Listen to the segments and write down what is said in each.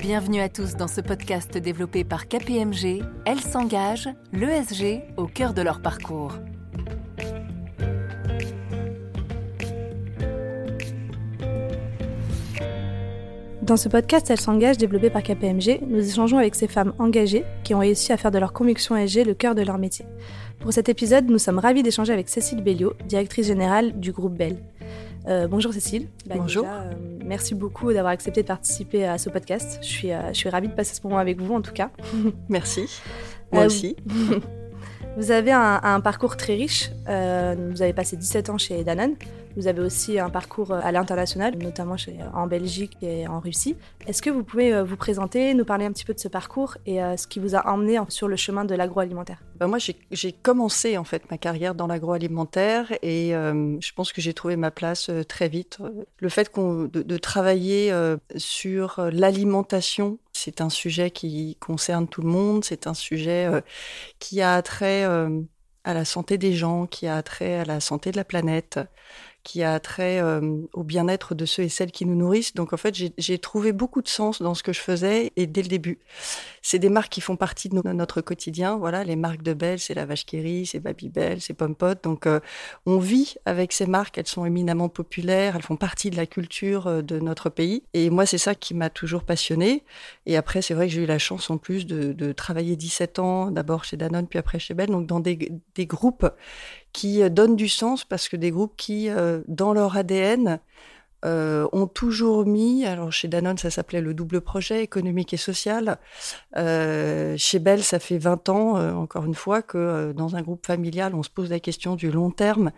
Bienvenue à tous dans ce podcast développé par KPMG. Elles s'engagent, l'ESG, au cœur de leur parcours. Dans ce podcast Elles s'engagent développé par KPMG, nous échangeons avec ces femmes engagées qui ont réussi à faire de leur conviction ESG le cœur de leur métier. Pour cet épisode, nous sommes ravis d'échanger avec Cécile Belliot, directrice générale du groupe Bell. Euh, bonjour Cécile. Bah, bonjour. Euh, merci beaucoup d'avoir accepté de participer à ce podcast. Je suis, euh, je suis ravie de passer ce moment avec vous en tout cas. merci. Moi aussi. Vous avez un, un, parcours très riche. vous avez passé 17 ans chez Danone. Vous avez aussi un parcours euh, à l'international, notamment chez, en Belgique et en Russie. Est-ce que vous pouvez euh, vous présenter, nous parler un petit peu de ce parcours et euh, ce qui vous a emmené sur le chemin de l'agroalimentaire? Ben Moi, j'ai commencé en fait ma carrière dans l'agroalimentaire et je pense que j'ai trouvé ma place très vite. Le fait de, de, travailler sur l'alimentation, c'est un sujet qui concerne tout le monde, c'est un sujet qui a trait à la santé des gens, qui a trait à la santé de la planète qui a trait euh, au bien-être de ceux et celles qui nous nourrissent. Donc en fait, j'ai trouvé beaucoup de sens dans ce que je faisais et dès le début. C'est des marques qui font partie de notre quotidien. Voilà, les marques de Belle, c'est la Vache Kéry, c'est Babybel, c'est Pompot. Donc euh, on vit avec ces marques, elles sont éminemment populaires, elles font partie de la culture euh, de notre pays. Et moi, c'est ça qui m'a toujours passionnée. Et après, c'est vrai que j'ai eu la chance en plus de, de travailler 17 ans, d'abord chez Danone, puis après chez Belle, donc dans des, des groupes qui euh, donnent du sens parce que des groupes qui, euh, dans leur ADN, euh, ont toujours mis, alors chez Danone ça s'appelait le double projet économique et social, chez Bell ça fait 20 ans, encore une fois, que dans un groupe familial on se pose la question du long terme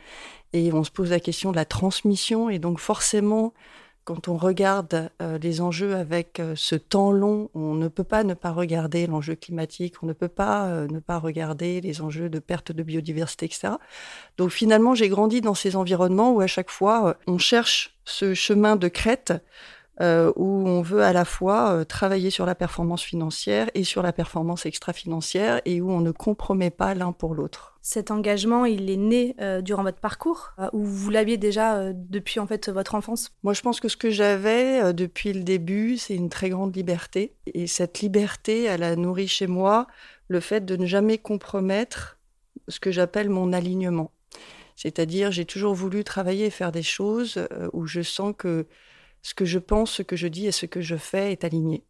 et on se pose la question de la transmission. Et donc forcément quand on regarde euh, les enjeux avec euh, ce temps long, on ne peut pas ne pas regarder l'enjeu climatique, on ne peut pas euh, ne pas regarder les enjeux de perte de biodiversité, etc. Donc finalement, j'ai grandi dans ces environnements où à chaque fois, on cherche ce chemin de crête euh, où on veut à la fois euh, travailler sur la performance financière et sur la performance extra-financière et où on ne compromet pas l'un pour l'autre. Cet engagement, il est né euh, durant votre parcours ou vous l'aviez déjà depuis en fait votre enfance? Moi, je pense que ce que j'avais depuis le début, c'est une très grande liberté. Et cette liberté, elle a nourri chez moi le fait de ne jamais compromettre ce que j'appelle mon alignement. C'est-à-dire, j'ai toujours voulu travailler et faire des choses où je sens que ce que je pense, ce que je dis et ce que je fais est aligné.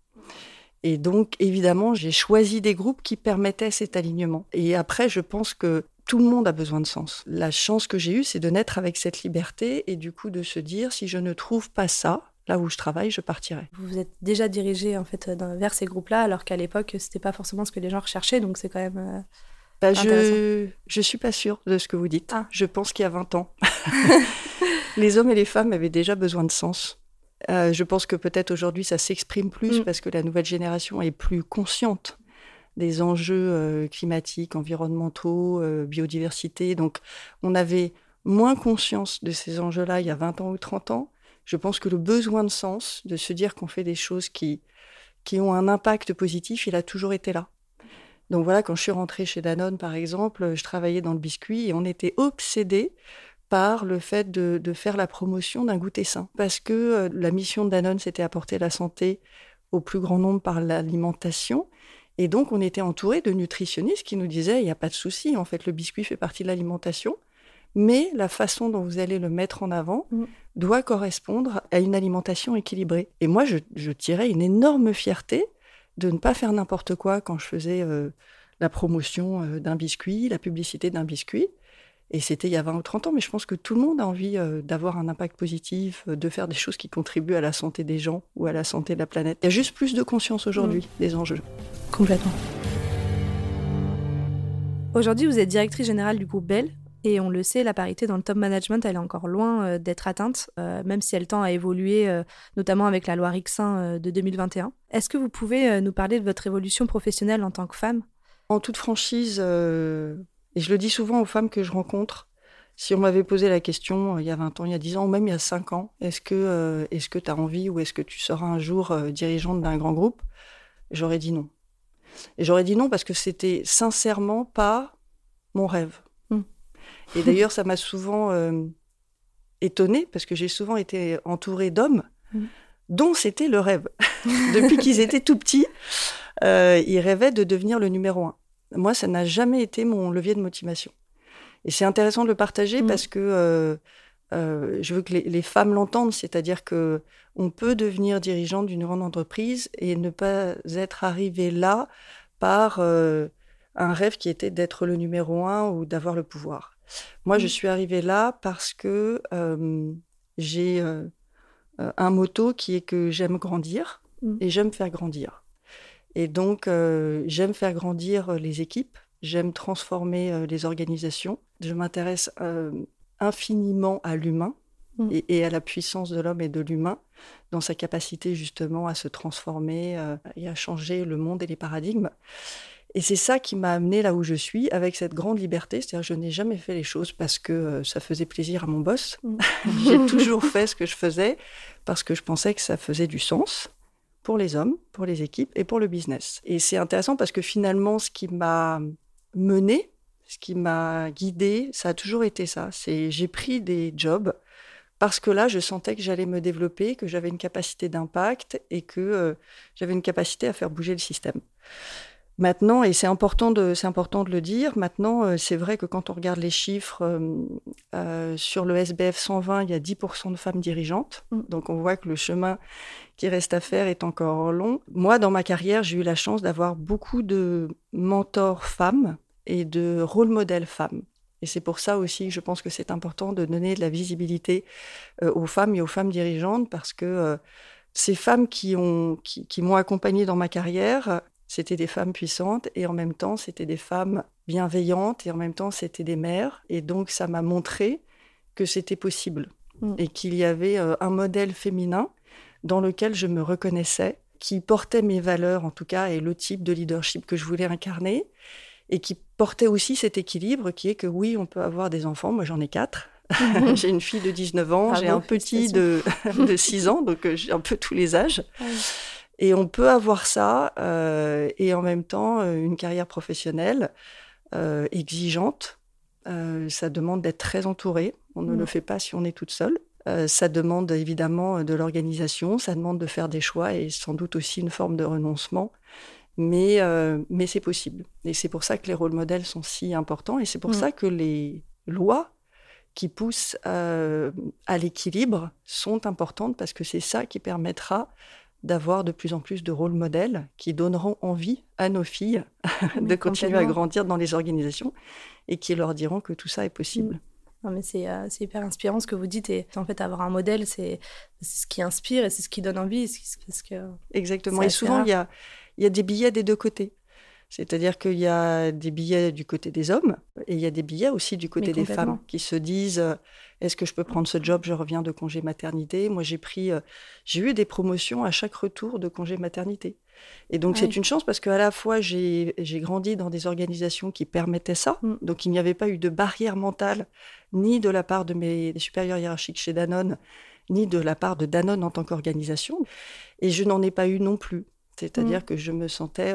Et donc, évidemment, j'ai choisi des groupes qui permettaient cet alignement. Et après, je pense que tout le monde a besoin de sens. La chance que j'ai eue, c'est de naître avec cette liberté et du coup de se dire, si je ne trouve pas ça, là où je travaille, je partirai. Vous vous êtes déjà dirigé en fait vers ces groupes-là, alors qu'à l'époque, c'était pas forcément ce que les gens recherchaient, donc c'est quand même. Euh, bah, je je suis pas sûre de ce que vous dites. Ah. Je pense qu'il y a 20 ans, les hommes et les femmes avaient déjà besoin de sens. Euh, je pense que peut-être aujourd'hui ça s'exprime plus mm. parce que la nouvelle génération est plus consciente des enjeux euh, climatiques, environnementaux, euh, biodiversité. Donc on avait moins conscience de ces enjeux-là il y a 20 ans ou 30 ans. Je pense que le besoin de sens, de se dire qu'on fait des choses qui, qui ont un impact positif, il a toujours été là. Donc voilà, quand je suis rentrée chez Danone, par exemple, je travaillais dans le biscuit et on était obsédés par le fait de, faire la promotion d'un goûter sain. Parce que euh, la mission de Danone, c'était apporter la santé au plus grand nombre par l'alimentation. Et donc, on était entouré de nutritionnistes qui nous disaient, il n'y a pas de souci, en fait, le biscuit fait partie de l'alimentation, mais la façon dont vous allez le mettre en avant mm. doit correspondre à une alimentation équilibrée. Et moi, je, tirais une énorme fierté de ne pas faire n'importe quoi quand je faisais euh, la promotion euh, d'un biscuit, la publicité d'un biscuit, et c'était il y a 20 ou 30 ans, mais je pense que tout le monde a envie euh, d'avoir un impact positif, euh, de faire des choses qui contribuent à la santé des gens ou à la santé de la planète. Il y a juste plus de conscience aujourd'hui mmh. des enjeux. Complètement. Aujourd'hui, vous êtes directrice générale du groupe Bell. Et on le sait, la parité dans le top management, elle est encore loin euh, d'être atteinte, même si elle tend à évoluer, notamment avec la loi Rixin de 2021. Est-ce que vous pouvez nous parler de votre évolution professionnelle en tant que femme? En toute franchise, Et je le dis souvent aux femmes que je rencontre. Si on m'avait posé la question il y a 20 ans, il y a 10 ans, ou même il y a 5 ans, est-ce que est-ce que tu as envie ou est-ce que tu seras un jour dirigeante d'un grand groupe? J'aurais dit non. Et j'aurais dit non parce que c'était sincèrement pas mon rêve. Hmm. Et d'ailleurs, ça m'a souvent euh, étonnée parce que j'ai souvent été entourée d'hommes hmm. dont c'était le rêve. Depuis qu'ils étaient tout petits, euh, ils rêvaient de devenir le numéro un. Moi, ça n'a jamais été mon levier de motivation. Et c'est intéressant de le partager hmm. parce que euh, je veux que les, les femmes l'entendent, c'est-à-dire que on peut devenir dirigeante d'une grande entreprise et ne pas être arrivé là par euh, un rêve qui était d'être le numéro un ou d'avoir le pouvoir. Moi, je mmh. suis arrivée là parce que j'ai euh, un motto qui est que j'aime grandir mmh. et j'aime faire grandir. Et donc, euh, j'aime faire grandir les équipes, j'aime transformer les organisations, je m'intéresse infiniment à l'humain Mmh. et, à la puissance de l'homme et de l'humain dans sa capacité justement à se transformer euh, et à changer le monde et les paradigmes. Et c'est ça qui m'a amené là où je suis, avec cette grande liberté. C'est-à-dire, je n'ai jamais fait les choses parce que euh, ça faisait plaisir à mon boss. Mmh. J'ai toujours fait ce que je faisais parce que je pensais que ça faisait du sens pour les hommes, pour les équipes et pour le business. Et c'est intéressant parce que finalement, ce qui m'a mené, ce qui m'a guidé, ça a toujours été ça. C'est j'ai pris des jobs parce que là, je sentais que j'allais me développer, que j'avais une capacité d'impact et que euh, j'avais une capacité à faire bouger le système. Maintenant, et c'est important de, c'est important de le dire, maintenant, euh, c'est vrai que quand on regarde les chiffres, euh, sur le SBF 120, il y a 10% de femmes dirigeantes. Mm. Donc on voit que le chemin qui reste à faire est encore long. Moi, dans ma carrière, j'ai eu la chance d'avoir beaucoup de mentors femmes et de rôle modèles femmes. Et c'est pour ça aussi que je pense que c'est important de donner de la visibilité euh, aux femmes et aux femmes dirigeantes parce que euh, ces femmes qui, ont, qui, m'ont accompagnée dans ma carrière, c'était des femmes puissantes et en même temps, c'était des femmes bienveillantes et en même temps, c'était des mères. Et donc, ça m'a montré que c'était possible mm. et qu'il y avait euh, un modèle féminin dans lequel je me reconnaissais, qui portait mes valeurs en tout cas et le type de leadership que je voulais incarner et qui portait aussi cet équilibre qui est que oui, on peut avoir des enfants. Moi, j'en ai quatre. j'ai une fille de 19 ans, j'ai un petit de, de 6 ans, donc euh, j'ai un peu tous les âges. Et on peut avoir ça euh, et en même temps euh, une carrière professionnelle exigeante. ça demande d'être très entouré. On ne le mm. fait pas si on est toute seule. ça demande évidemment de l'organisation, ça demande de faire des choix et sans doute aussi une forme de renoncement mais, euh, mais c'est possible. Et c'est pour ça que les rôles modèles sont si importants, et c'est pour mm. ça que les lois qui poussent euh, à l'équilibre sont importantes, parce que c'est ça qui permettra d'avoir de plus en plus de rôles modèles qui donneront envie à nos filles de continuer à grandir dans les organisations et qui leur diront que tout ça est possible. Mm. Non, mais euh, c'est hyper inspirant ce que vous dites. Et en fait, avoir un modèle, c'est ce qui inspire et c'est ce qui donne envie. Parce que Exactement. Et souvent, il y a, il y a des billets des deux côtés. C'est-à-dire qu'il y a des billets du côté des hommes et il y a des billets aussi du côté des femmes qui se disent euh, est-ce que je peux prendre ce job? Je reviens de congé maternité. Moi, j'ai pris, euh, j'ai eu des promotions à chaque retour de congé maternité. Et donc, c'est une chance parce qu'à la fois, j'ai grandi dans des organisations qui permettaient ça. Mm. Donc, il n'y avait pas eu de barrière mentale, ni de la part de mes supérieurs hiérarchiques chez Danone, ni de la part de Danone en tant qu'organisation. Et je n'en ai pas eu non plus. C'est-à-dire mmh. que je me sentais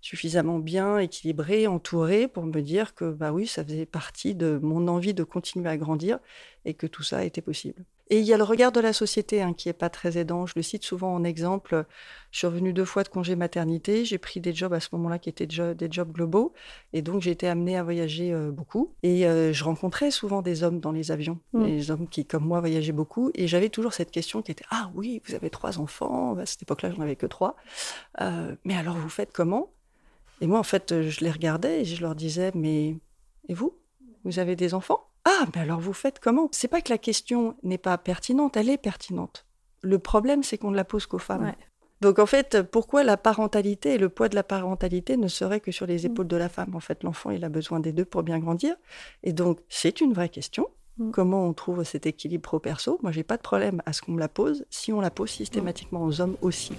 suffisamment bien équilibrée, entourée pour me dire que bah oui, ça faisait partie de mon envie de continuer à grandir et que tout ça était possible. Et il y a le regard de la société hein, qui est pas très aidant. Je le cite souvent en exemple. Je suis revenue deux fois de congé maternité. J'ai pris des jobs à ce moment-là qui étaient des jobs globaux. Et donc, j'ai été amenée à voyager euh, beaucoup. Et euh, je rencontrais souvent des hommes dans les avions. Mm. Des hommes qui, comme moi, voyageaient beaucoup. Et j'avais toujours cette question qui était Ah oui, vous avez trois enfants. À cette époque-là, j'en avais que trois. Euh, mais alors, vous faites comment? Et moi, en fait, je les regardais et je leur disais Mais et vous? Vous avez des enfants? Ah, mais alors vous faites comment? C'est pas que la question n'est pas pertinente, elle est pertinente. Le problème, c'est qu'on ne la pose qu'aux femmes. Donc en fait, pourquoi la parentalité et le poids de la parentalité ne serait que sur les mm. épaules de la femme? En fait, l'enfant, il a besoin des deux pour bien grandir. Et donc, c'est une vraie question. Mm. Comment on trouve cet équilibre pro-perso Moi, j'ai pas de problème à ce qu'on me la pose, si on la pose systématiquement aux hommes aussi.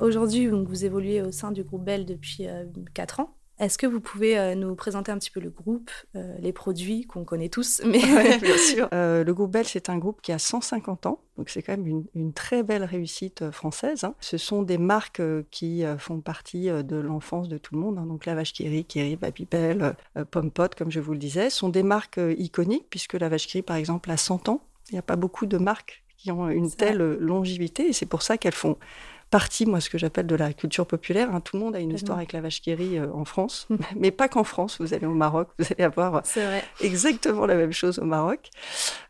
Aujourd'hui, vous évoluez au sein du groupe Bell depuis 4 euh, ans. Est-ce que vous pouvez euh, nous présenter un petit peu le groupe, euh, les produits qu'on connaît tous mais... Bien sûr. Euh, le groupe Bell, c'est un groupe qui a 150 ans, donc c'est quand même une, très belle réussite française. Hein. Ce sont des marques qui font partie de l'enfance de tout le monde, hein. donc la vache Kiri, Kiri, Babybel, Pompot, comme je vous le disais, sont des marques iconiques puisque la vache Kiri, par exemple, a 100 ans. Il n'y a pas beaucoup de marques qui ont une telle longévité et c'est pour ça qu'elles font partie, moi, ce que j'appelle de la culture populaire. Hein. Tout le monde a une histoire avec la vache qui euh, en France, mm. mais pas qu'en France. Vous allez au Maroc, vous allez avoir exactement la même chose au Maroc.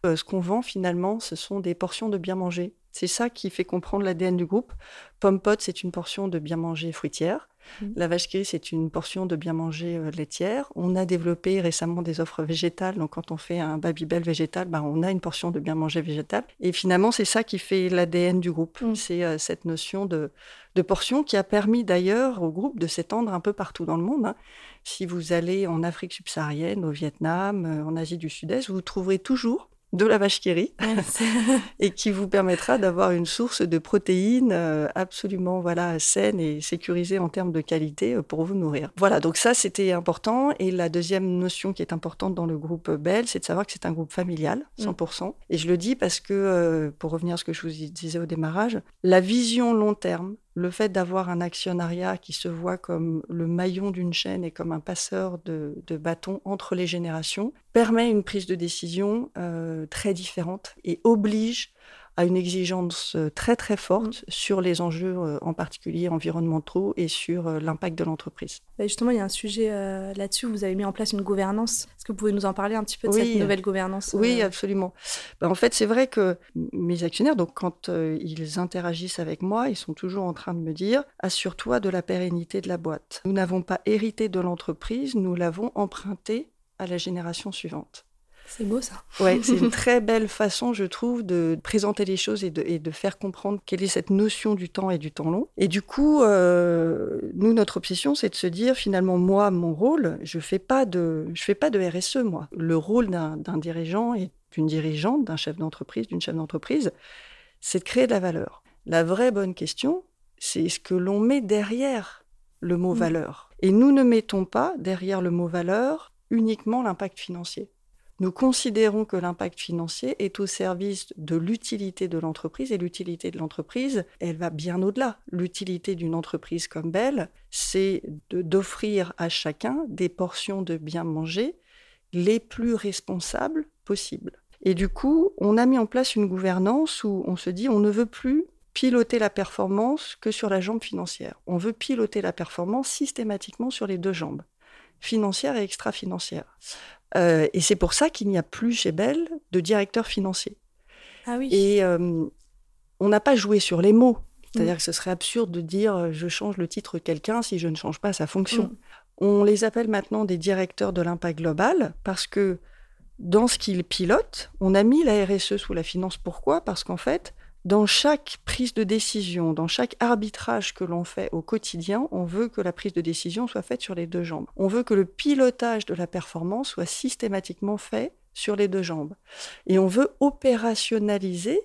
Euh, ce qu'on vend finalement, ce sont des portions de bien manger. C'est ça qui fait comprendre l'ADN du groupe. Pomme Pot, c'est une portion de bien manger fruitière. Mmh. La vache qui c'est une portion de bien manger euh, laitière. On a développé récemment des offres végétales. Donc, quand on fait un Babybel végétal, bah, on a une portion de bien manger végétal. Et finalement, c'est ça qui fait l'ADN du groupe. Mmh. C'est euh, cette notion de, portion qui a permis d'ailleurs au groupe de s'étendre un peu partout dans le monde. Hein. Si vous allez en Afrique subsaharienne, au Vietnam, euh, en Asie du Sud-Est, vous trouverez toujours de la vache qui rit et qui vous permettra d'avoir une source de protéines euh, absolument voilà saine et sécurisée en termes de qualité euh, pour vous nourrir. Voilà, donc ça c'était important et la deuxième notion qui est importante dans le groupe Bell, c'est de savoir que c'est un groupe familial 100% mm. et je le dis parce que euh, pour revenir à ce que je vous disais au démarrage, la vision long terme le fait d'avoir un actionnariat qui se voit comme le maillon d'une chaîne et comme un passeur de, bâtons entre les générations permet une prise de décision euh, très différente et oblige à une exigence euh, très très forte mm. sur les enjeux euh, en particulier environnementaux et sur euh, l'impact de l'entreprise. Bah, justement, il y a un sujet là-dessus, vous avez mis en place une gouvernance. Est-ce que vous pouvez nous en parler un petit peu de cette nouvelle gouvernance Oui, absolument. Bah, en fait, c'est vrai que mes actionnaires, donc quand ils interagissent avec moi, ils sont toujours en train de me dire assure-toi de la pérennité de la boîte. Nous n'avons pas hérité de l'entreprise, nous l'avons empruntée à la génération suivante. C'est beau ça. Ouais, c'est une très belle façon, je trouve, de présenter les choses et de, faire comprendre quelle est cette notion du temps et du temps long. Et du coup, euh, nous, notre obsession, c'est de se dire finalement, moi, mon rôle, je fais pas de, je fais pas de RSE, moi. Le rôle d'un dirigeant et d'une dirigeante, d'un chef d'entreprise, d'une chef d'entreprise, c'est de créer de la valeur. La vraie bonne question, c'est ce que l'on met derrière le mot mmh. valeur. Et nous ne mettons pas derrière le mot valeur uniquement l'impact financier. Nous considérons que l'impact financier est au service de l'utilité de l'entreprise et l'utilité de l'entreprise, elle va bien au-delà. L'utilité d'une entreprise comme Belle, c'est d'offrir à chacun des portions de bien manger les plus responsables possibles. Et du coup, on a mis en place une gouvernance où on se dit on ne veut plus piloter la performance que sur la jambe financière. On veut piloter la performance systématiquement sur les deux jambes, financière et extra-financière. Euh, et c'est pour ça qu'il n'y a plus chez Bell de directeur financier. Ah oui. Et euh, on n'a pas joué sur les mots. C'est-à-dire mm. que ce serait absurde de dire euh, je change le titre quelqu'un si je ne change pas sa fonction. Mm. On les appelle maintenant des directeurs de l'impact global parce que dans ce qu'ils pilotent, on a mis la RSE sous la finance. Pourquoi? Parce qu'en fait, dans chaque prise de décision, dans chaque arbitrage que l'on fait au quotidien, on veut que la prise de décision soit faite sur les deux jambes. On veut que le pilotage de la performance soit systématiquement fait sur les deux jambes. Et on veut opérationnaliser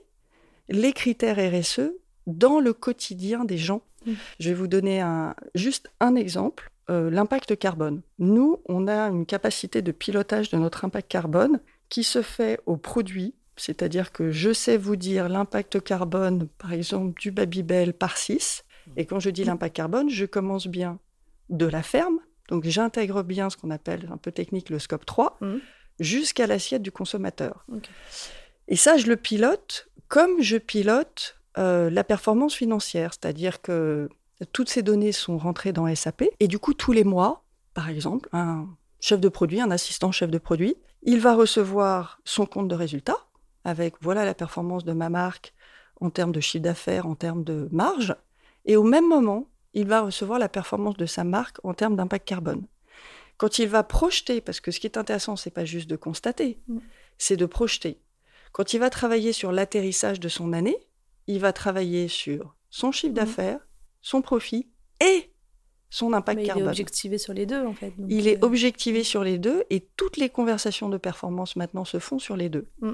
les critères RSE dans le quotidien des gens. Mmh. Je vais vous donner un, juste un exemple, euh, l'impact carbone. Nous, on a une capacité de pilotage de notre impact carbone qui se fait au produit c'est-à-dire que je sais vous dire l'impact carbone, par exemple, du Babybel par 6. Et quand je dis l'impact carbone, je commence bien de la ferme, donc j'intègre bien ce qu'on appelle un peu technique le scope 3, mmh. jusqu'à l'assiette du consommateur. Et ça, je le pilote comme je pilote euh, la performance financière, c'est-à-dire que toutes ces données sont rentrées dans SAP, et du coup, tous les mois, par exemple, un chef de produit, un assistant chef de produit, il va recevoir son compte de résultat, avec voilà la performance de ma marque en termes de chiffre d'affaires, en termes de marge, et au même moment, il va recevoir la performance de sa marque en termes d'impact carbone. Quand il va projeter, parce que ce qui est intéressant, c'est pas juste de constater, mm. c'est de projeter. Quand il va travailler sur l'atterrissage de son année, il va travailler sur son chiffre mm. d'affaires, son profit et son impact carbone. Il est objectivé sur les deux, en fait. il est euh, objectivé sur les deux et toutes les conversations de performance maintenant se font sur les deux. Mm.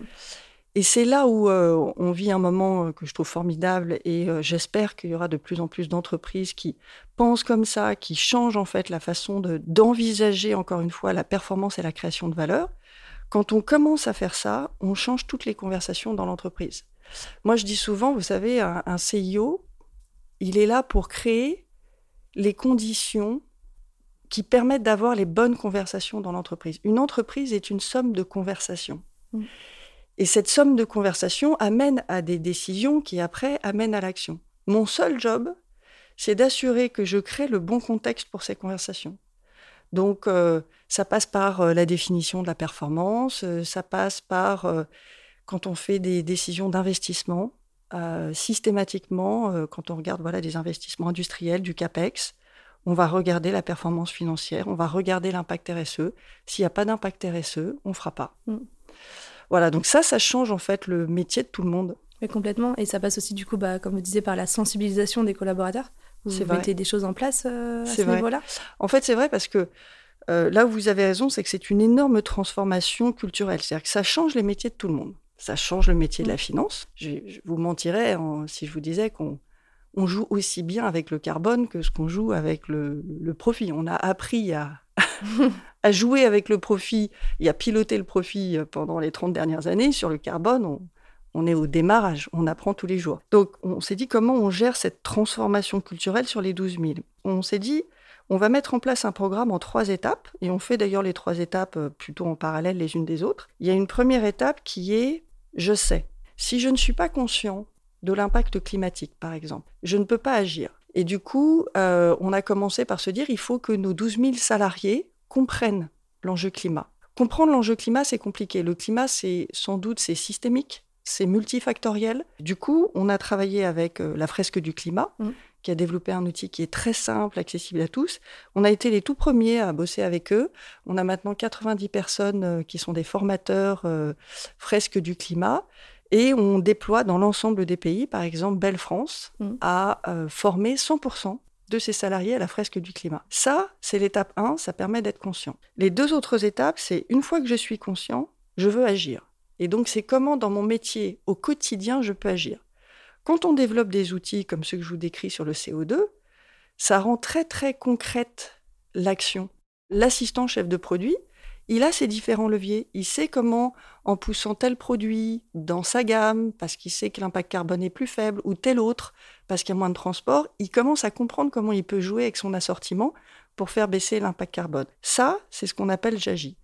Et c'est là où euh, on vit un moment euh, que je trouve formidable et euh, j'espère qu'il y aura de plus en plus d'entreprises qui pensent comme ça, qui changent en fait la façon d'envisager encore une fois la performance et la création de valeur. Quand on commence à faire ça, on change toutes les conversations dans l'entreprise. Moi, je dis souvent, vous savez, un, CIO, il est là pour créer les conditions qui permettent d'avoir les bonnes conversations dans l'entreprise. Une entreprise est une somme de conversations. Mmh. Et cette somme de conversations amène à des décisions qui après amènent à l'action. Mon seul job, c'est d'assurer que je crée le bon contexte pour ces conversations. Donc, euh, ça passe par euh, la définition de la performance, euh, ça passe par quand on fait des décisions d'investissement, systématiquement, quand on regarde voilà, des investissements industriels, du CAPEX, on va regarder la performance financière, on va regarder l'impact RSE. S'il n'y a pas d'impact RSE, on ne fera pas. Mm. Voilà, donc ça, ça change en fait le métier de tout le monde. Mais complètement. Et ça passe aussi, du coup, bah, comme vous disiez, par la sensibilisation des collaborateurs. Vous mettez des choses en place euh, à ce niveau-là? En fait, c'est vrai parce que euh, là où vous avez raison, c'est que c'est une énorme transformation culturelle. C'est-à-dire que ça change les métiers de tout le monde. Ça change le métier de la mm. finance. Je, vous mentirais si je vous disais qu'on on joue aussi bien avec le carbone que ce qu'on joue avec le, le, profit. On a appris à, à jouer avec le profit et à piloter le profit euh, pendant les 30 dernières années. Sur le carbone, on, est au démarrage, on apprend tous les jours. Donc on s'est dit comment on gère cette transformation culturelle sur les 12 000. On s'est dit, on va mettre en place un programme en trois étapes, et on fait d'ailleurs les trois étapes euh, plutôt en parallèle les unes des autres. Il y a une première étape qui est, je sais, si je ne suis pas conscient de l'impact climatique, par exemple, je ne peux pas agir. Et du coup, euh, on a commencé par se dire, il faut que nos 12 000 salariés comprennent l'enjeu climat. Comprendre l'enjeu climat, c'est compliqué. Le climat, c'est sans doute, c'est systémique, c'est multifactoriel. Du coup, on a travaillé avec euh, la fresque du climat, mmh. qui a développé un outil qui est très simple, accessible à tous. On a été les tout premiers à bosser avec eux. On a maintenant 90 personnes euh, qui sont des formateurs euh, fresque du climat. Et on déploie dans l'ensemble des pays, par exemple, Belle France mmh. a formé 100% de ses salariés à la fresque du climat. Ça, c'est l'étape 1, ça permet d'être conscient. Les deux autres étapes, c'est une fois que je suis conscient, je veux agir. Et donc, c'est comment dans mon métier, au quotidien, je peux agir. Quand on développe des outils comme ceux que je vous décris sur le CO2, ça rend très très concrète l'action. L'assistant chef de produit, il a ses différents leviers. Il sait comment, en poussant tel produit dans sa gamme, parce qu'il sait que l'impact carbone est plus faible, ou tel autre, parce qu'il y a moins de transport, il commence à comprendre comment il peut jouer avec son assortiment pour faire baisser l'impact carbone. Ça, c'est ce qu'on appelle j'agis.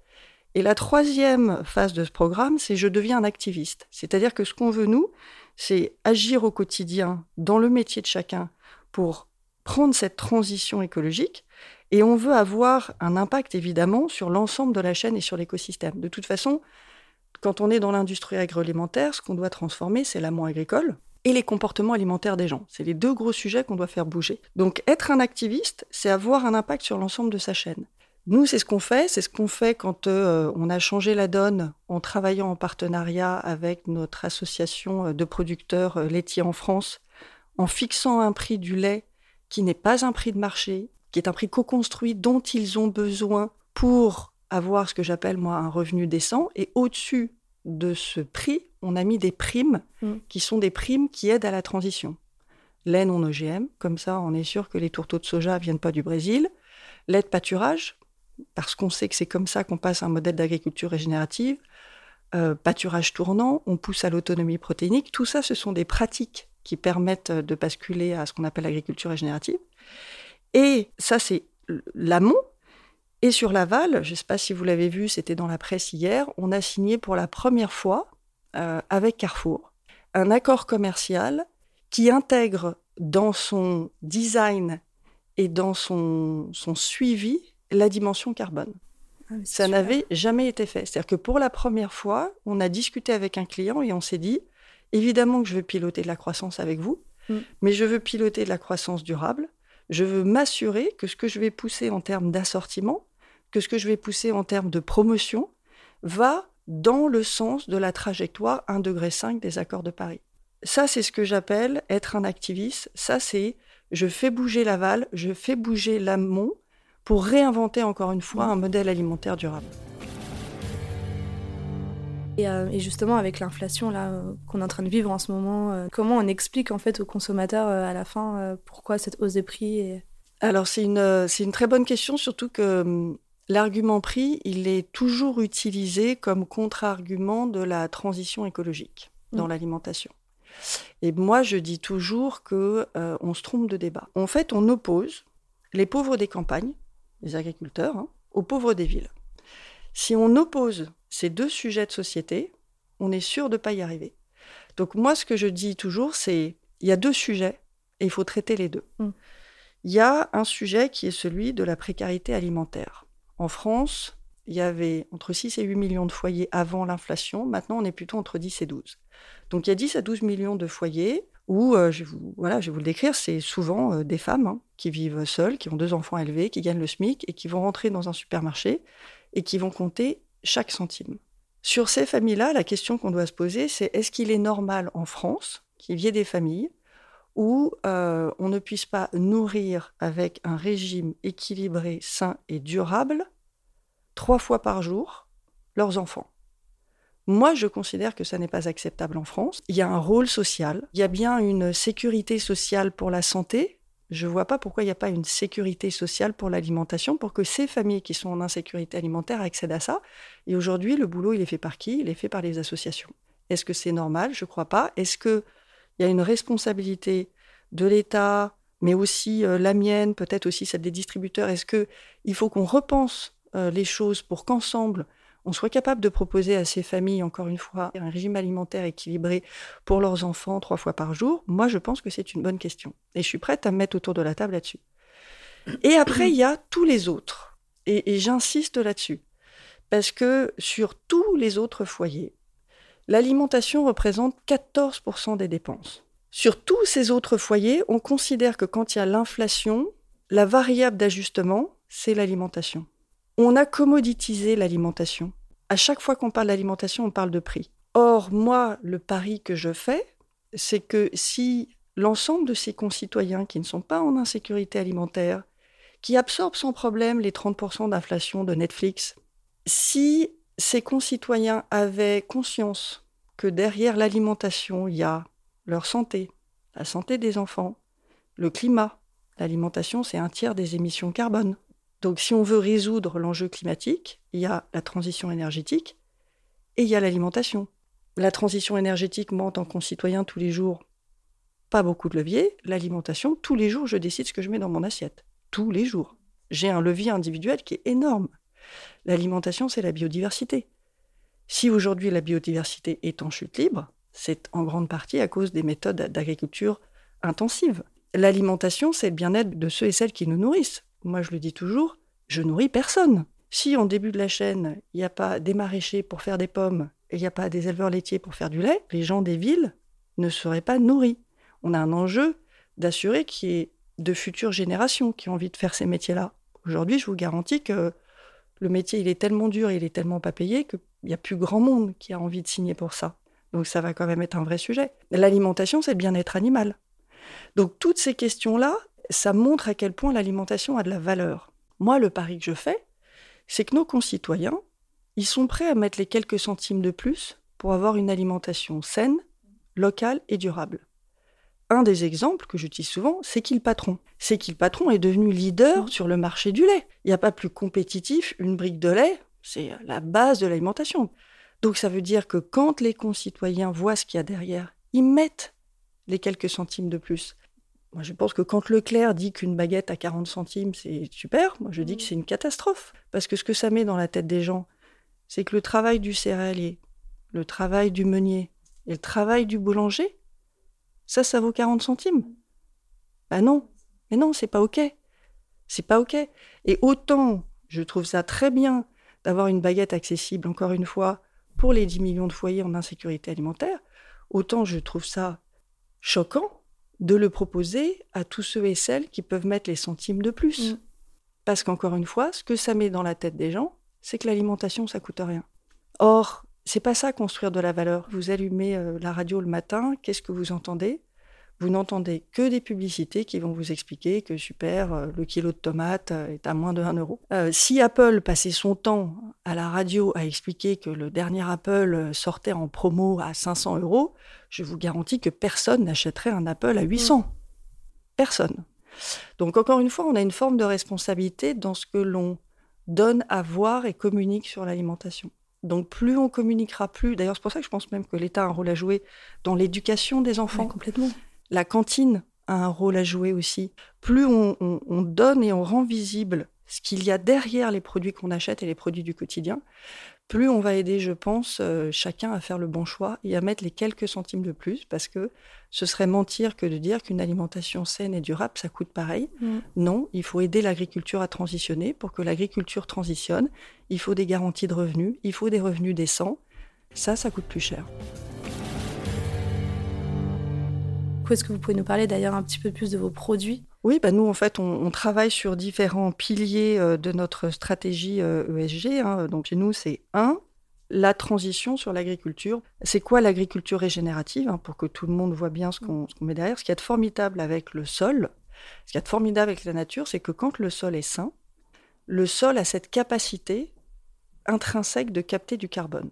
Et la troisième phase de ce programme, c'est je deviens un activiste. C'est-à-dire que ce qu'on veut, nous, c'est agir au quotidien dans le métier de chacun pour prendre cette transition écologique et on veut avoir un impact évidemment sur l'ensemble de la chaîne et sur l'écosystème. De toute façon, quand on est dans l'industrie agroalimentaire, ce qu'on doit transformer, c'est l'amont agricole et les comportements alimentaires des gens. C'est les deux gros sujets qu'on doit faire bouger. Donc être un activiste, c'est avoir un impact sur l'ensemble de sa chaîne. Nous, c'est ce qu'on fait. C'est ce qu'on fait quand euh, on a changé la donne en travaillant en partenariat avec notre association de producteurs euh, laitiers en France, en fixant un prix du lait qui n'est pas un prix de marché, qui est un prix co-construit dont ils ont besoin pour avoir ce que j'appelle moi un revenu décent. Et au-dessus de ce prix, on a mis des primes mm. qui sont des primes qui aident à la transition. Lait non OGM, comme ça on est sûr que les tourteaux de soja viennent pas du Brésil. Lait de pâturage, parce qu'on sait que c'est comme ça qu'on passe à un modèle d'agriculture régénérative. Euh, pâturage tournant, on pousse à l'autonomie protéinique. Tout ça, ce sont des pratiques qui permettent de basculer à ce qu'on appelle l'agriculture régénérative. Et ça, c'est l'amont. Et sur l'aval, je ne sais pas si vous l'avez vu, c'était dans la presse hier, on a signé pour la première fois euh, avec Carrefour un accord commercial qui intègre dans son design et dans son, son suivi la dimension carbone. Ah, ça n'avait jamais été fait. C'est-à-dire que pour la première fois, on a discuté avec un client et on s'est dit, évidemment que je veux piloter de la croissance avec vous, mm. mais je veux piloter de la croissance durable je veux m'assurer que ce que je vais pousser en termes d'assortiment, que ce que je vais pousser en termes de promotion, va dans le sens de la trajectoire 1,5 degré des accords de Paris. Ça, c'est ce que j'appelle être un activiste. Ça, c'est je fais bouger l'aval, je fais bouger l'amont pour réinventer encore une fois un modèle alimentaire durable. Et, justement, avec l'inflation là qu'on est en train de vivre en ce moment, comment on explique en fait aux consommateurs à la fin pourquoi cette hausse des prix Alors c'est une, c'est une très bonne question, surtout que hum, L'argument prix, il est toujours utilisé comme contre-argument de la transition écologique dans mm. l'alimentation. Et moi, je dis toujours que euh, on se trompe de débat. En fait, on oppose les pauvres des campagnes, les agriculteurs, hein, aux pauvres des villes. Si on oppose ces deux sujets de société, on est sûr de ne pas y arriver. Donc moi, ce que je dis toujours, c'est il y a deux sujets et il faut traiter les deux. Mm. Il y a un sujet qui est celui de la précarité alimentaire. En France, il y avait entre 6 et 8 millions de foyers avant l'inflation. Maintenant, on est plutôt entre 10 et 12. Donc, il y a 10 à 12 millions de foyers où, euh, je, vais vous, voilà, je vais vous le décrire, c'est souvent euh, des femmes hein, qui vivent seules, qui ont deux enfants élevés, qui gagnent le SMIC et qui vont rentrer dans un supermarché et qui vont compter chaque centime. Sur ces familles-là, la question qu'on doit se poser, c'est est-ce qu'il est normal en France qu'il y ait des familles où euh, on ne puisse pas nourrir avec un régime équilibré, sain et durable trois fois par jour leurs enfants? Moi, je considère que ça n'est pas acceptable en France. Il y a un rôle social, il y a bien une sécurité sociale pour la santé. Je ne vois pas pourquoi il n'y a pas une sécurité sociale pour l'alimentation, pour que ces familles qui sont en insécurité alimentaire accèdent à ça. Et aujourd'hui, le boulot, il est fait par qui? Il est fait par les associations. Est-ce que c'est normal? Je ne crois pas. Est-ce que il y a une responsabilité de l'État, mais aussi euh, la mienne, peut-être aussi celle des distributeurs? Est-ce qu'il faut qu'on repense euh, les choses pour qu'ensemble, on soit capable de proposer à ces familles, encore une fois, un régime alimentaire équilibré pour leurs enfants trois fois par jour Moi, je pense que c'est une bonne question. Et je suis prête à me mettre autour de la table là-dessus. Et après, il y a tous les autres. et j'insiste là-dessus. Parce que sur tous les autres foyers, l'alimentation représente 14% des dépenses. Sur tous ces autres foyers, on considère que quand il y a l'inflation, la variable d'ajustement, c'est l'alimentation. On a commoditisé l'alimentation. À chaque fois qu'on parle d'alimentation, on parle de prix. Or, moi, le pari que je fais, c'est que si l'ensemble de ces concitoyens qui ne sont pas en insécurité alimentaire, qui absorbent sans problème les 30% d'inflation de Netflix, si ces concitoyens avaient conscience que derrière l'alimentation, il y a leur santé, la santé des enfants, le climat. L'alimentation, c'est un tiers des émissions carbone. Donc si on veut résoudre l'enjeu climatique, il y a la transition énergétique et il y a l'alimentation. La transition énergétique, moi en tant que tous les jours, pas beaucoup de levier. L'alimentation, tous les jours, je décide ce que je mets dans mon assiette. Tous les jours. J'ai un levier individuel qui est énorme. L'alimentation, c'est la biodiversité. Si aujourd'hui la biodiversité est en chute libre, c'est en grande partie à cause des méthodes d'agriculture intensive. L'alimentation, c'est le bien-être de ceux et celles qui nous nourrissent. Moi, je le dis toujours, je nourris personne. Si en début de la chaîne, il n'y a pas des maraîchers pour faire des pommes et il n'y a pas des éleveurs laitiers pour faire du lait, les gens des villes ne seraient pas nourris. On a un enjeu d'assurer qu'il y ait de futures générations qui ont envie de faire ces métiers-là. Aujourd'hui, je vous garantis que le métier, il est tellement dur, il est tellement pas payé qu'il n'y a plus grand monde qui a envie de signer pour ça. Donc ça va quand même être un vrai sujet. L'alimentation, c'est le bien-être animal. Donc toutes ces questions-là, ça montre à quel point l'alimentation a de la valeur. Moi, le pari que je fais, c'est que nos concitoyens, ils sont prêts à mettre les quelques centimes de plus pour avoir une alimentation saine, locale et durable. Un des exemples que j'utilise souvent, c'est qu'il patron. C'est qu'il patron est devenu leader sur le marché du lait. Il n'y a pas plus compétitif, une brique de lait, c'est la base de l'alimentation. Donc ça veut dire que quand les concitoyens voient ce qu'il y a derrière, ils mettent les quelques centimes de plus. Moi, je pense que quand Leclerc dit qu'une baguette à 40 centimes, c'est super, moi je dis que mmh. c'est une catastrophe. Parce que ce que ça met dans la tête des gens, c'est que le travail du céréalier, le travail du meunier et le travail du boulanger, ça, ça vaut 40 centimes. Ben non, mais non, c'est pas OK. C'est pas OK. Et autant, je trouve ça très bien d'avoir une baguette accessible, encore une fois, pour les 10 millions de foyers en insécurité alimentaire, autant je trouve ça choquant de le proposer à tous ceux et celles qui peuvent mettre les centimes de plus. Mm. Parce qu'encore une fois, ce que ça met dans la tête des gens, c'est que l'alimentation, ça coûte rien. Or, c'est pas ça construire de la valeur. Vous allumez euh, la radio le matin, qu'est-ce que vous entendez? Vous n'entendez que des publicités qui vont vous expliquer que super, euh, le kilo de tomates euh, est à moins de 1 euro. si Apple passait son temps à la radio à expliquer que le dernier Apple sortait en promo à 500 euros, je vous garantis que personne n'achèterait un Apple à 800. Personne. Donc encore une fois, on a une forme de responsabilité dans ce que l'on donne à voir et communique sur l'alimentation. Donc plus on communiquera plus, d'ailleurs c'est pour ça que je pense même que l'État a un rôle à jouer dans l'éducation des enfants. complètement. La cantine a un rôle à jouer aussi. Plus on, on donne et on rend visible ce qu'il y a derrière les produits qu'on achète et les produits du quotidien, plus on va aider, je pense, euh, chacun à faire le bon choix et à mettre les quelques centimes de plus, parce que ce serait mentir que de dire qu'une alimentation saine et durable, ça coûte pareil. Mm. Non, il faut aider l'agriculture à transitionner. Pour que l'agriculture transitionne, il faut des garanties de revenus, il faut des revenus décents. Ça, ça coûte plus cher. Est-ce que vous pouvez nous parler d'ailleurs un petit peu plus de vos produits? Oui, bah nous, en fait, on, travaille sur différents piliers euh, de notre stratégie ESG. Euh, e hein. Donc, chez nous, c'est un, la transition sur l'agriculture. C'est quoi l'agriculture régénérative hein, Pour que tout le monde voit bien ce qu'on met derrière. Ce qui est formidable avec le sol, ce qui est formidable avec la nature, c'est que quand le sol est sain, le sol a cette capacité intrinsèque de capter du carbone.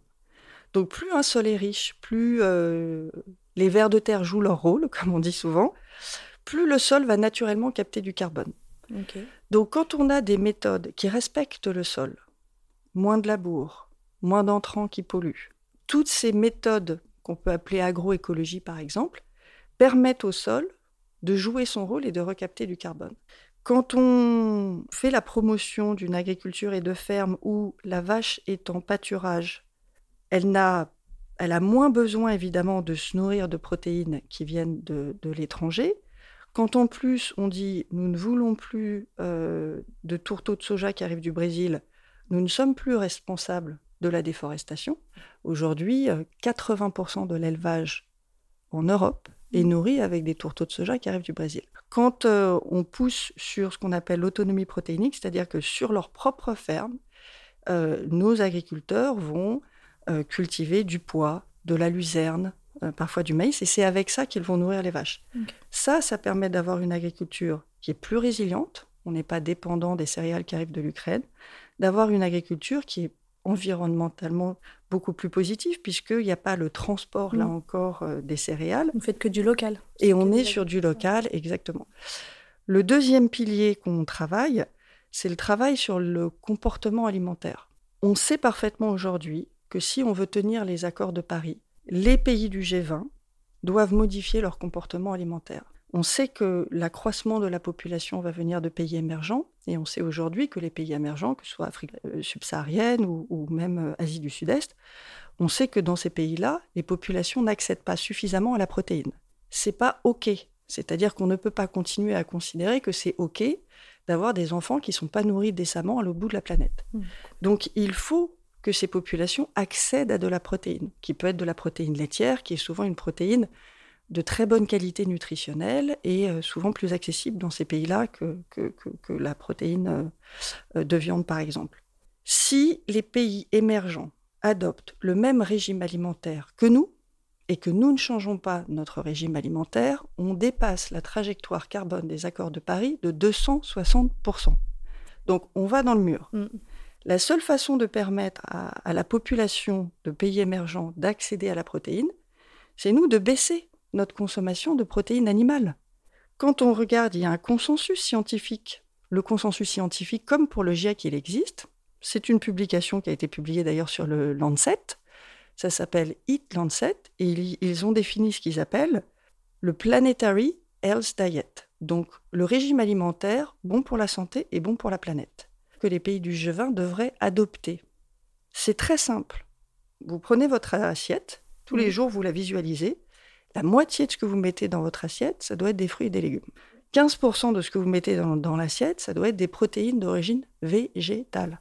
Donc plus un sol est riche, plus euh, les vers de terre jouent leur rôle, comme on dit souvent, plus le sol va naturellement capter du carbone. Donc quand on a des méthodes qui respectent le sol, moins de labour, moins d'entrants qui polluent, toutes ces méthodes qu'on peut appeler agroécologie par exemple, permettent au sol de jouer son rôle et de recapter du carbone. Quand on fait la promotion d'une agriculture et de ferme où la vache est en pâturage, elle a, elle a moins besoin évidemment de se nourrir de protéines qui viennent de l'étranger, quand en plus on dit nous ne voulons plus euh, de tourteaux de soja qui arrivent du Brésil, nous ne sommes plus responsables de la déforestation. Aujourd'hui, 80% euh, de l'élevage en Europe est nourri avec des tourteaux de soja qui arrivent du Brésil. Quand euh, on pousse sur ce qu'on appelle l'autonomie protéinique, c'est-à-dire que sur leur propre ferme, nos agriculteurs vont cultiver du pois, de la luzerne, euh, parfois du maïs, et c'est avec ça qu'ils vont nourrir les vaches. Ça, ça permet d'avoir une agriculture qui est plus résiliente, on n'est pas dépendant des céréales qui arrivent de l'Ukraine, d'avoir une agriculture qui est environnementalement beaucoup plus positive, puisqu'il n'y a pas le transport, là mm. encore, euh, des céréales. Vous ne faites que du local. Et on est sur du local, exactement. Le deuxième pilier qu'on travaille, c'est le travail sur le comportement alimentaire. On sait parfaitement aujourd'hui que si on veut tenir les accords de Paris, les pays du G20 doivent modifier leur comportement alimentaire. On sait que l'accroissement de la population va venir de pays émergents, et on sait aujourd'hui que les pays émergents, que ce soit Afrique euh, subsaharienne ou, même euh, Asie du Sud-Est, on sait que dans ces pays-là, les populations n'accèdent pas suffisamment à la protéine. C'est pas OK. C'est-à-dire qu'on ne peut pas continuer à considérer que c'est OK d'avoir des enfants qui ne sont pas nourris décemment à l'autre bout de la planète. Mmh. Donc il faut que ces populations accèdent à de la protéine, qui peut être de la protéine laitière, qui est souvent une protéine de très bonne qualité nutritionnelle et euh, souvent plus accessible dans ces pays-là que, que, la protéine euh, de viande, par exemple. Si les pays émergents adoptent le même régime alimentaire que nous, et que nous ne changeons pas notre régime alimentaire, on dépasse la trajectoire carbone des accords de Paris de 260%. Donc on va dans le mur. Mm. La seule façon de permettre à, la population de pays émergents d'accéder à la protéine, c'est nous de baisser notre consommation de protéines animales. Quand on regarde, il y a un consensus scientifique. Le consensus scientifique, comme pour le GIEC, il existe. C'est une publication qui a été publiée d'ailleurs sur le Lancet. Ça s'appelle Eat Lancet et ils ont défini ce qu'ils appellent le Planetary Health Diet. Donc le régime alimentaire bon pour la santé et bon pour la planète que les pays du G20 devraient adopter. C'est très simple. Vous prenez votre assiette, tous les jours vous la visualisez, la moitié de ce que vous mettez dans votre assiette, ça doit être des fruits et des légumes. 15% de ce que vous mettez dans, l'assiette, ça doit être des protéines d'origine végétale.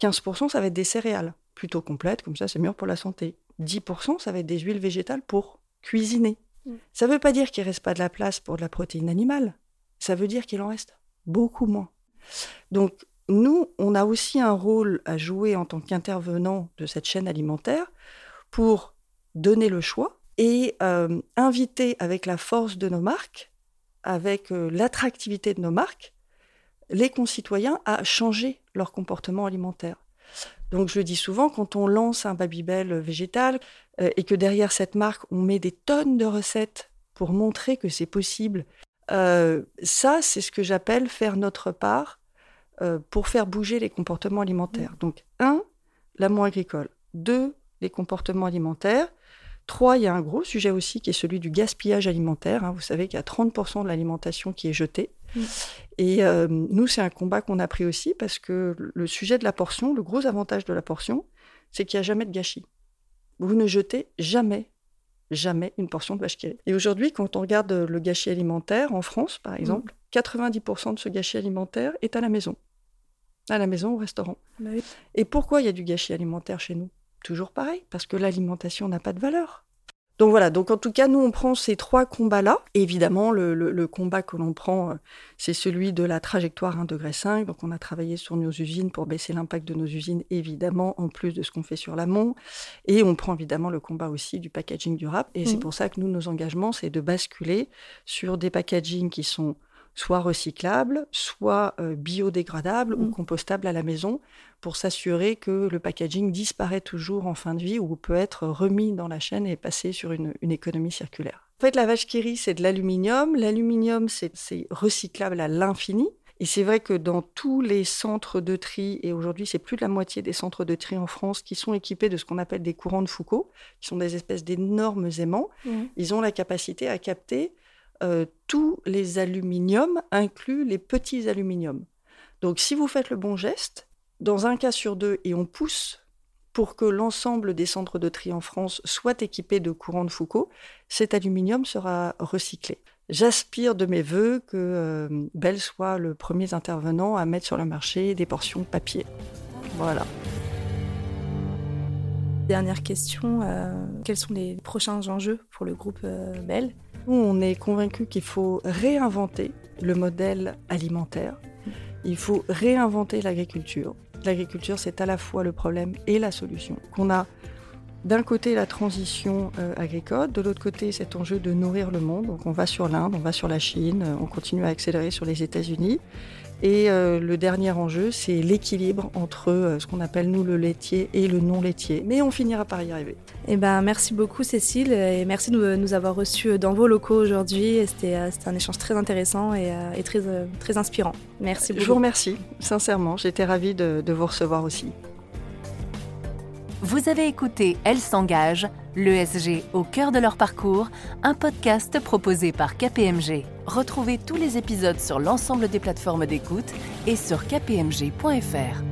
15%, hmm. ça va être des céréales, plutôt complètes, comme ça c'est mieux pour la santé. 10%, ça va être des huiles végétales pour cuisiner. Hmm. Ça ne veut pas dire qu'il ne reste pas de la place pour de la protéine animale. Ça veut dire qu'il en reste beaucoup moins. Donc, nous, on a aussi un rôle à jouer en tant qu'intervenant de cette chaîne alimentaire pour donner le choix et euh, inviter avec la force de nos marques, avec euh, l'attractivité de nos marques, les concitoyens à changer leur comportement alimentaire. Donc je le dis souvent, quand on lance un Babybel végétal euh, et que derrière cette marque, on met des tonnes de recettes pour montrer que c'est possible, euh, ça, c'est ce que j'appelle faire notre part euh, pour faire bouger les comportements alimentaires. Donc, un, l'amour agricole. Deux, les comportements alimentaires. Trois, il y a un gros sujet aussi qui est celui du gaspillage alimentaire. Hein. Vous savez qu'il y a 30% de l'alimentation qui est jetée. Et euh, nous, c'est un combat qu'on a pris aussi parce que le sujet de la portion, le gros avantage de la portion, c'est qu'il n'y a jamais de gâchis. Vous ne jetez jamais, jamais une portion de vache qui Et aujourd'hui, quand on regarde le gâchis alimentaire en France, par exemple, 90% de ce gâchis alimentaire est à la maison. À la maison, au restaurant. Bah Et pourquoi il y a du gâchis alimentaire chez nous? Toujours pareil, parce que l'alimentation n'a pas de valeur. Donc voilà, donc en tout cas, nous, on prend ces trois combats-là. Évidemment, le, combat que l'on prend, euh, c'est celui de la trajectoire 1 degré 5. Donc on a travaillé sur nos usines pour baisser l'impact de nos usines, évidemment, en plus de ce qu'on fait sur l'amont. Et on prend évidemment le combat aussi du packaging durable. Et c'est mmh. pour ça que nous, nos engagements, c'est de basculer sur des packagings qui sont soit recyclables, soit euh, biodégradables ou mmh. compostables à la maison, pour s'assurer que le packaging disparaît toujours en fin de vie ou peut être remis dans la chaîne et passer sur une, économie circulaire. En fait, la vache qui rit, c'est de l'aluminium. L'aluminium, c'est recyclable à l'infini. Et c'est vrai que dans tous les centres de tri, et aujourd'hui c'est plus de la moitié des centres de tri en France qui sont équipés de ce qu'on appelle des courants de Foucault, qui sont des espèces d'énormes aimants, mmh. ils ont la capacité à capter euh, tous les aluminiums, inclus les petits aluminiums. Donc si vous faites le bon geste, dans un cas sur deux, et on pousse pour que l'ensemble des centres de tri en France soient équipés de courants de Foucault, cet aluminium sera recyclé. J'aspire de mes voeux que euh, Bell soit le premier intervenant à mettre sur le marché des portions papier. Voilà. Dernière question, euh, quels sont les prochains enjeux pour le groupe Bell? On est convaincu qu'il faut réinventer le modèle alimentaire. Il faut réinventer l'agriculture. L'agriculture, c'est à la fois le problème et la solution. Qu'on a d'un côté la transition euh, agricole, de l'autre côté cet enjeu de nourrir le monde. Donc on va sur l'Inde, on va sur la Chine, on continue à accélérer sur les États-Unis. Et euh, le dernier enjeu, c'est l'équilibre entre euh, ce qu'on appelle nous le laitier et le non laitier. Mais on finira par y arriver. Eh ben, merci beaucoup Cécile et merci de nous avoir reçus dans vos locaux aujourd'hui. C'était un échange très intéressant et, très, très inspirant. Merci beaucoup. Je vous remercie, sincèrement. J'étais ravie de, de vous recevoir aussi. Vous avez écouté Elle s'engage, l'ESG au cœur de leur parcours, un podcast proposé par KPMG. Retrouvez tous les épisodes sur l'ensemble des plateformes d'écoute et sur kpmg.fr.